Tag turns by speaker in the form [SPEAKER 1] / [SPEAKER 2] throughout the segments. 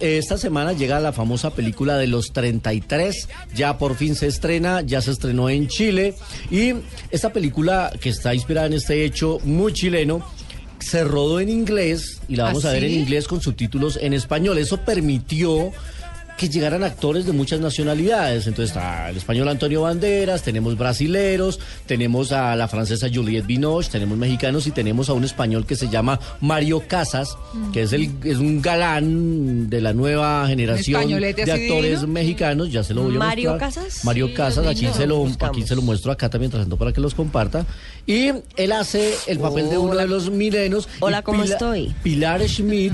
[SPEAKER 1] Esta semana llega la famosa película de los 33, ya por fin se estrena, ya se estrenó en Chile y esta película que está inspirada en este hecho muy chileno se rodó en inglés y la vamos a ver en inglés con subtítulos en español. Eso permitió que llegaran actores de muchas nacionalidades. Entonces está el español Antonio Banderas, tenemos brasileros, tenemos a la francesa Juliette Binoche, tenemos mexicanos y tenemos a un español que se llama Mario Casas, que es, el, es un galán de la nueva generación
[SPEAKER 2] españolete
[SPEAKER 1] de actores
[SPEAKER 2] divino.
[SPEAKER 1] mexicanos. Ya se lo voy a
[SPEAKER 3] ¿Mario
[SPEAKER 1] mostrar.
[SPEAKER 3] Casas?
[SPEAKER 1] Mario
[SPEAKER 3] Sí,
[SPEAKER 1] Casas, aquí se, lo,
[SPEAKER 3] Buscamos.
[SPEAKER 1] aquí se lo muestro acá también tratando para que los comparta. Y él hace el papel de uno
[SPEAKER 3] Hola.
[SPEAKER 1] de los milenos.
[SPEAKER 3] Hola, ¿cómo estoy?
[SPEAKER 1] Pilar Schmidt,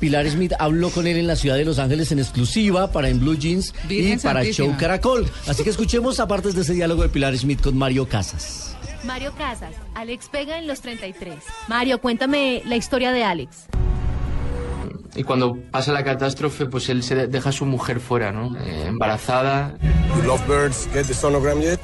[SPEAKER 1] Pilar Schmidt habló con él en la ciudad de Los Ángeles en exclusiva para En Blue Jeans
[SPEAKER 2] Virgen
[SPEAKER 1] y para
[SPEAKER 2] Santísima.
[SPEAKER 1] Show Caracol. Así que escuchemos aparte de ese diálogo de Pilar Schmidt con Mario Casas.
[SPEAKER 4] Mario Casas, Alex Vega en los 33. Mario, cuéntame la historia de Alex.
[SPEAKER 5] Y cuando pasa la catástrofe, pues él se de- deja a su mujer fuera, ¿no? Eh, embarazada,
[SPEAKER 6] You lovebirds get the sonogram yet?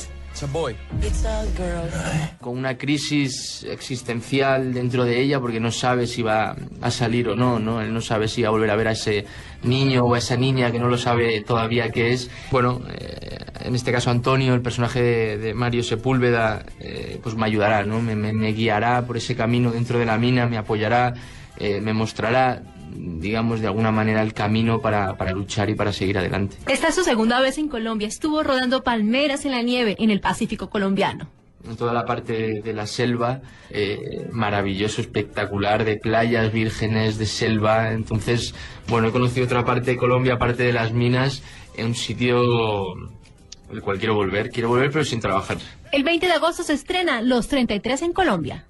[SPEAKER 5] Con una crisis existencial dentro de ella porque no sabe si va a salir o no, ¿no? Él no sabe si va a volver a ver a ese niño o a esa niña que no lo sabe todavía qué es. Bueno, eh, en este caso Antonio, el personaje de, de Mario Sepúlveda, eh, pues me ayudará, ¿no? Me, me- me guiará por ese camino dentro de la mina, me apoyará, eh, me mostrará, digamos, de alguna manera el camino para, para luchar y para seguir adelante.
[SPEAKER 4] Esta es su segunda vez en Colombia. Estuvo rodando palmeras en la nieve en el Pacífico colombiano.
[SPEAKER 5] en toda la parte de, la selva, eh, maravilloso, espectacular, de playas vírgenes, de selva. Entonces, bueno, he conocido otra parte de Colombia, aparte de las minas, en un sitio al cual quiero volver. Quiero volver, pero sin trabajar.
[SPEAKER 4] El 20 de agosto se estrena Los 33 en Colombia.